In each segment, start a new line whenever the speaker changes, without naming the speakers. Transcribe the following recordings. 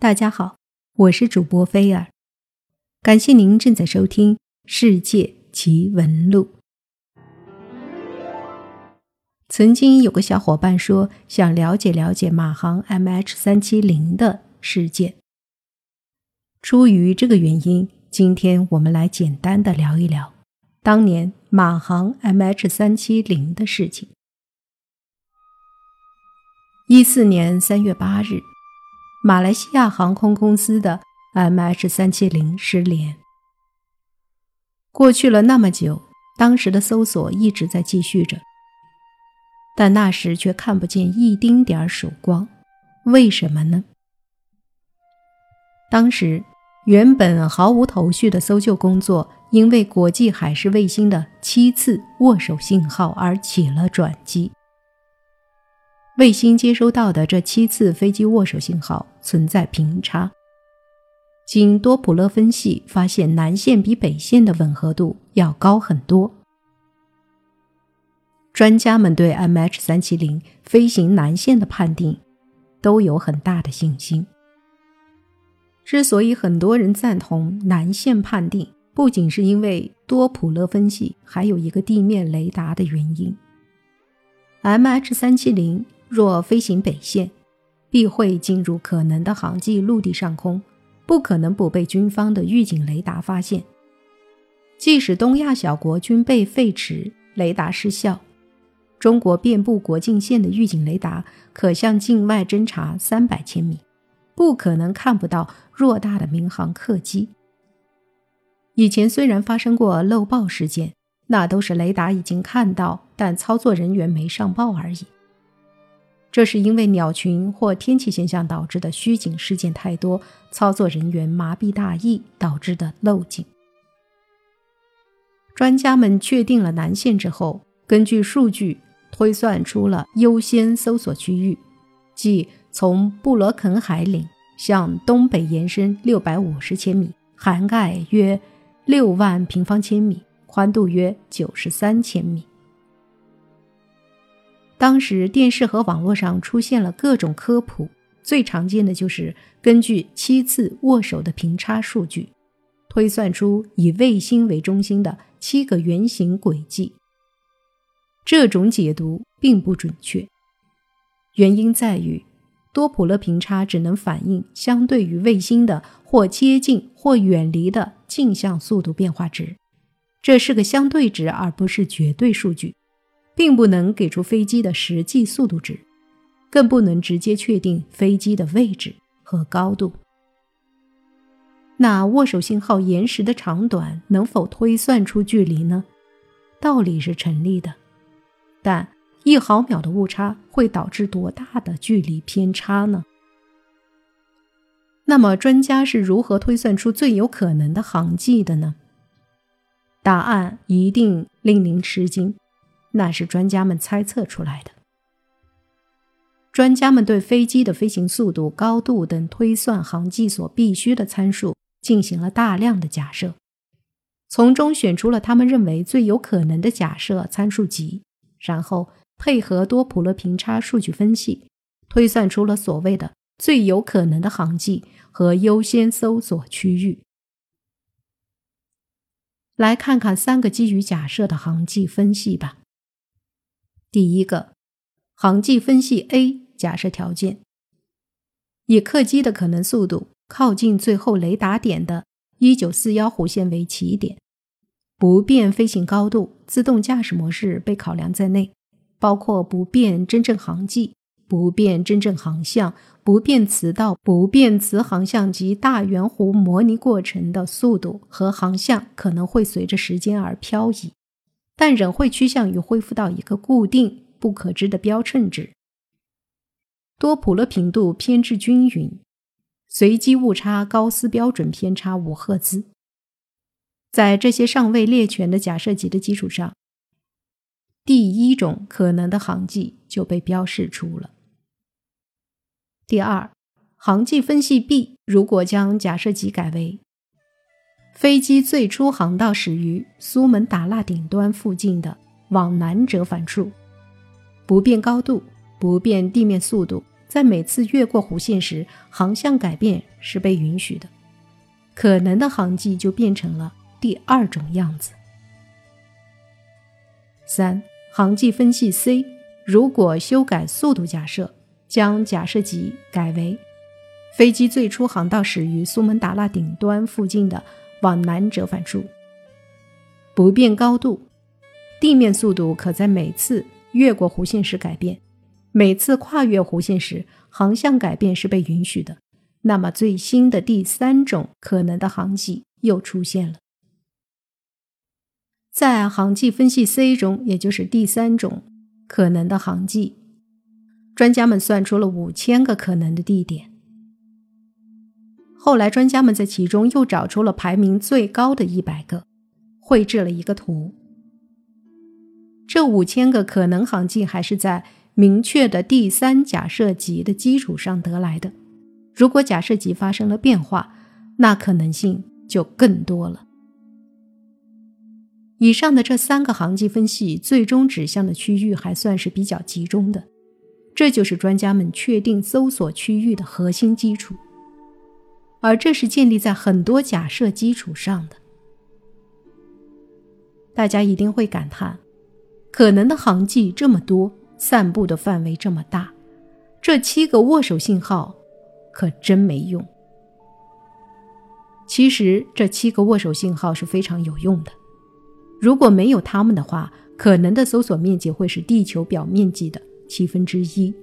大家好，我是主播菲尔，感谢您正在收听《世界奇闻录》。曾经有个小伙伴说想了解了解马航 MH 三七零的事件，出于这个原因，今天我们来简单的聊一聊当年马航 MH 三七零的事情。一四年三月八日。马来西亚航空公司的 MH 三七零失联。过去了那么久，当时的搜索一直在继续着，但那时却看不见一丁点儿曙光。为什么呢？当时原本毫无头绪的搜救工作，因为国际海事卫星的七次握手信号而起了转机。卫星接收到的这七次飞机握手信号存在频差。经多普勒分析，发现南线比北线的吻合度要高很多。专家们对 MH 三七零飞行南线的判定都有很大的信心。之所以很多人赞同南线判定，不仅是因为多普勒分析，还有一个地面雷达的原因。MH 三七零。若飞行北线，必会进入可能的航迹陆地上空，不可能不被军方的预警雷达发现。即使东亚小国军被废弛，雷达失效，中国遍布国境线的预警雷达可向境外侦察三百千米，不可能看不到偌大的民航客机。以前虽然发生过漏报事件，那都是雷达已经看到，但操作人员没上报而已。这是因为鸟群或天气现象导致的虚警事件太多，操作人员麻痹大意导致的漏警。专家们确定了南线之后，根据数据推算出了优先搜索区域，即从布罗肯海岭向东北延伸六百五十千米，涵盖约六万平方千米，宽度约九十三千米。当时电视和网络上出现了各种科普，最常见的就是根据七次握手的频差数据，推算出以卫星为中心的七个圆形轨迹。这种解读并不准确，原因在于多普勒频差只能反映相对于卫星的或接近或远离的径向速度变化值，这是个相对值而不是绝对数据。并不能给出飞机的实际速度值，更不能直接确定飞机的位置和高度。那握手信号延时的长短能否推算出距离呢？道理是成立的，但一毫秒的误差会导致多大的距离偏差呢？那么专家是如何推算出最有可能的航迹的呢？答案一定令您吃惊。那是专家们猜测出来的。专家们对飞机的飞行速度、高度等推算航迹所必须的参数进行了大量的假设，从中选出了他们认为最有可能的假设参数集，然后配合多普勒频差数据分析，推算出了所谓的最有可能的航迹和优先搜索区域。来看看三个基于假设的航迹分析吧。第一个，航迹分析 A 假设条件：以客机的可能速度靠近最后雷达点的1941弧线为起点，不变飞行高度、自动驾驶模式被考量在内，包括不变真正航迹、不变真正航向、不变磁道、不变磁航向及大圆弧模拟过程的速度和航向可能会随着时间而漂移。但仍会趋向于恢复到一个固定、不可知的标称值。多普勒频度偏置均匀，随机误差高斯标准偏差五赫兹。在这些尚未列全的假设集的基础上，第一种可能的航迹就被标示出了。第二，航迹分析 B 如果将假设集改为。飞机最初航道始于苏门答腊顶端附近的往南折返处，不变高度，不变地面速度，在每次越过弧线时，航向改变是被允许的，可能的航迹就变成了第二种样子。三、航迹分析 C，如果修改速度假设，将假设级改为飞机最初航道始于苏门答腊顶端附近的往南折返处，不变高度，地面速度可在每次越过弧线时改变，每次跨越弧线时航向改变是被允许的。那么最新的第三种可能的航迹又出现了。在航迹分析 C 中，也就是第三种可能的航迹，专家们算出了五千个可能的地点。后来，专家们在其中又找出了排名最高的一百个，绘制了一个图。这五千个可能航迹还是在明确的第三假设级的基础上得来的。如果假设级发生了变化，那可能性就更多了。以上的这三个航迹分析最终指向的区域还算是比较集中的，这就是专家们确定搜索区域的核心基础，而这是建立在很多假设基础上的。大家一定会感叹，可能的航迹这么多，散布的范围这么大，这七个握手信号可真没用。其实这七个握手信号是非常有用的。如果没有它们的话，可能的搜索面积会是地球表面积的七分之一。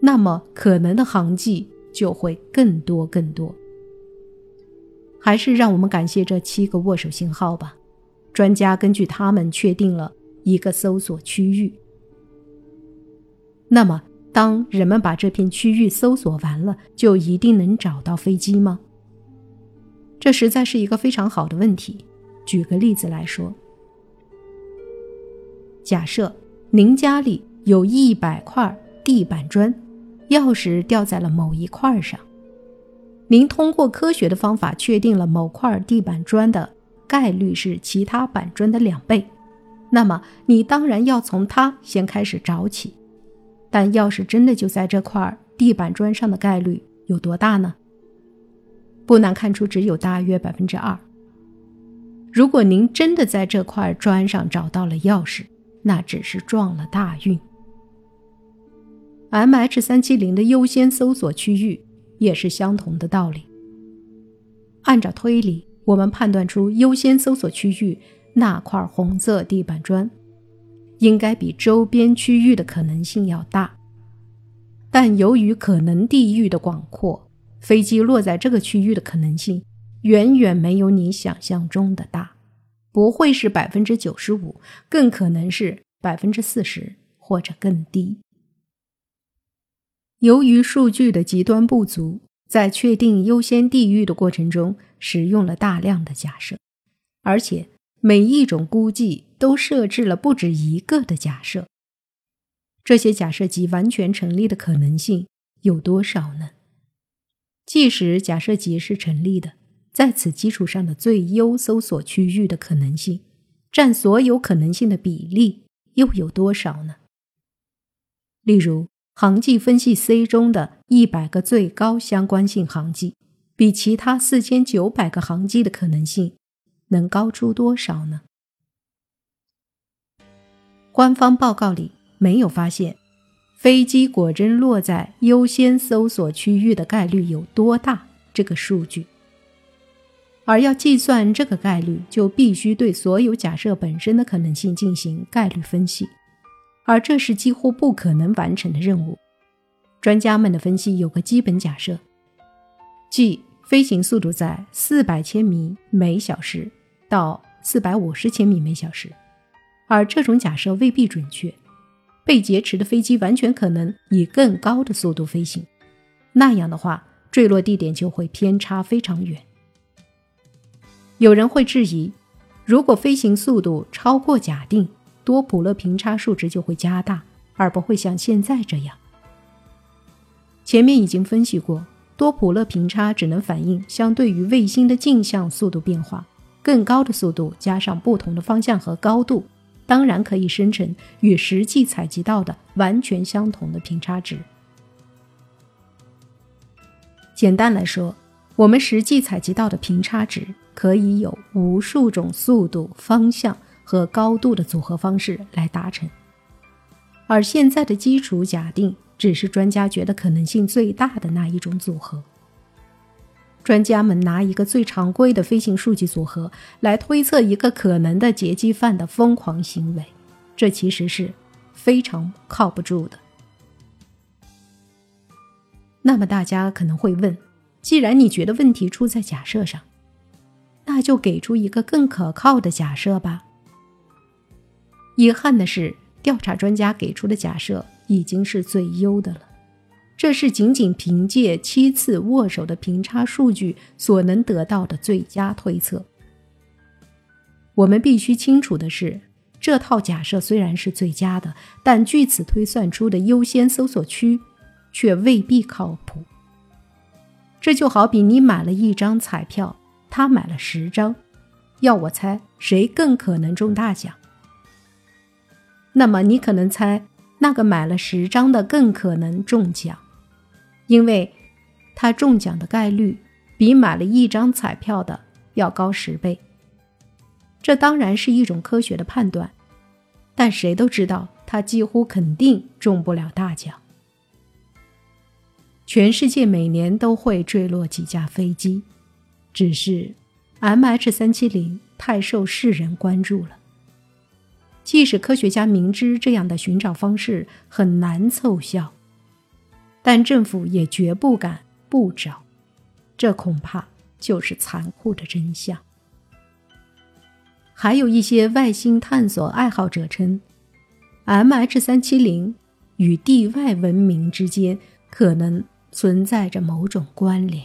那么，可能的航迹就会更多更多。还是让我们感谢这七个握手信号吧。专家根据它们确定了一个搜索区域。那么，当人们把这片区域搜索完了，就一定能找到飞机吗？这实在是一个非常好的问题。举个例子来说，假设您家里有一百块地板砖，钥匙掉在了某一块上，您通过科学的方法确定了某块地板砖的概率是其他板砖的两倍，那么你当然要从它先开始找起。但钥匙真的就在这块地板砖上的概率有多大呢？不难看出，只有大约百分之二。如果您真的在这块砖上找到了钥匙，那只是撞了大运。M H 三七零的优先搜索区域也是相同的道理。按照推理，我们判断出优先搜索区域那块红色地板砖，应该比周边区域的可能性要大。但由于可能地域的广阔，飞机落在这个区域的可能性。远远没有你想象中的大，不会是百分之九十五，更可能是百分之四十或者更低。由于数据的极端不足，在确定优先地域的过程中，使用了大量的假设，而且每一种估计都设置了不止一个的假设。这些假设集完全成立的可能性有多少呢？即使假设集是成立的。在此基础上的最优搜索区域的可能性，占所有可能性的比例又有多少呢？例如，航迹分析 C 中的一百个最高相关性航迹，比其他四千九百个航迹的可能性能高出多少呢？官方报告里没有发现飞机果真落在优先搜索区域的概率有多大这个数据。而要计算这个概率，就必须对所有假设本身的可能性进行概率分析，而这是几乎不可能完成的任务。专家们的分析有个基本假设，即飞行速度在四百千米每小时到四百五十千米每小时，而这种假设未必准确。被劫持的飞机完全可能以更高的速度飞行，那样的话，坠落地点就会偏差非常远。有人会质疑，如果飞行速度超过假定，多普勒平差数值就会加大，而不会像现在这样。前面已经分析过，多普勒平差只能反映相对于卫星的径向速度变化，更高的速度加上不同的方向和高度，当然可以生成与实际采集到的完全相同的平差值，简单来说，我们实际采集到的频差值可以有无数种速度、方向和高度的组合方式来达成，而现在的基础假定只是专家觉得可能性最大的那一种组合。专家们拿一个最常规的飞行数据组合来推测一个可能的劫机犯的疯狂行为，这其实是非常靠不住的。那么大家可能会问：既然你觉得问题出在假设上，那就给出一个更可靠的假设吧。遗憾的是，调查专家给出的假设已经是最优的了。这是仅仅凭借七次握手的平差数据所能得到的最佳推测。我们必须清楚的是，这套假设虽然是最佳的，但据此推算出的优先搜索区却未必靠谱。这就好比你买了一张彩票，他买了十张，要我猜谁更可能中大奖？那么你可能猜那个买了十张的更可能中奖。因为，他中奖的概率比买了一张彩票的要高十倍。这当然是一种科学的判断，但谁都知道他几乎肯定中不了大奖。全世界每年都会坠落几架飞机，只是 MH 三七零太受世人关注了。即使科学家明知这样的寻找方式很难凑效。但政府也绝不敢不找，这恐怕就是残酷的真相。还有一些外星探索爱好者称，MH 三七零与地外文明之间可能存在着某种关联。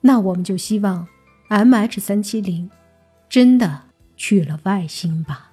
那我们就希望 MH 三七零真的去了外星吧。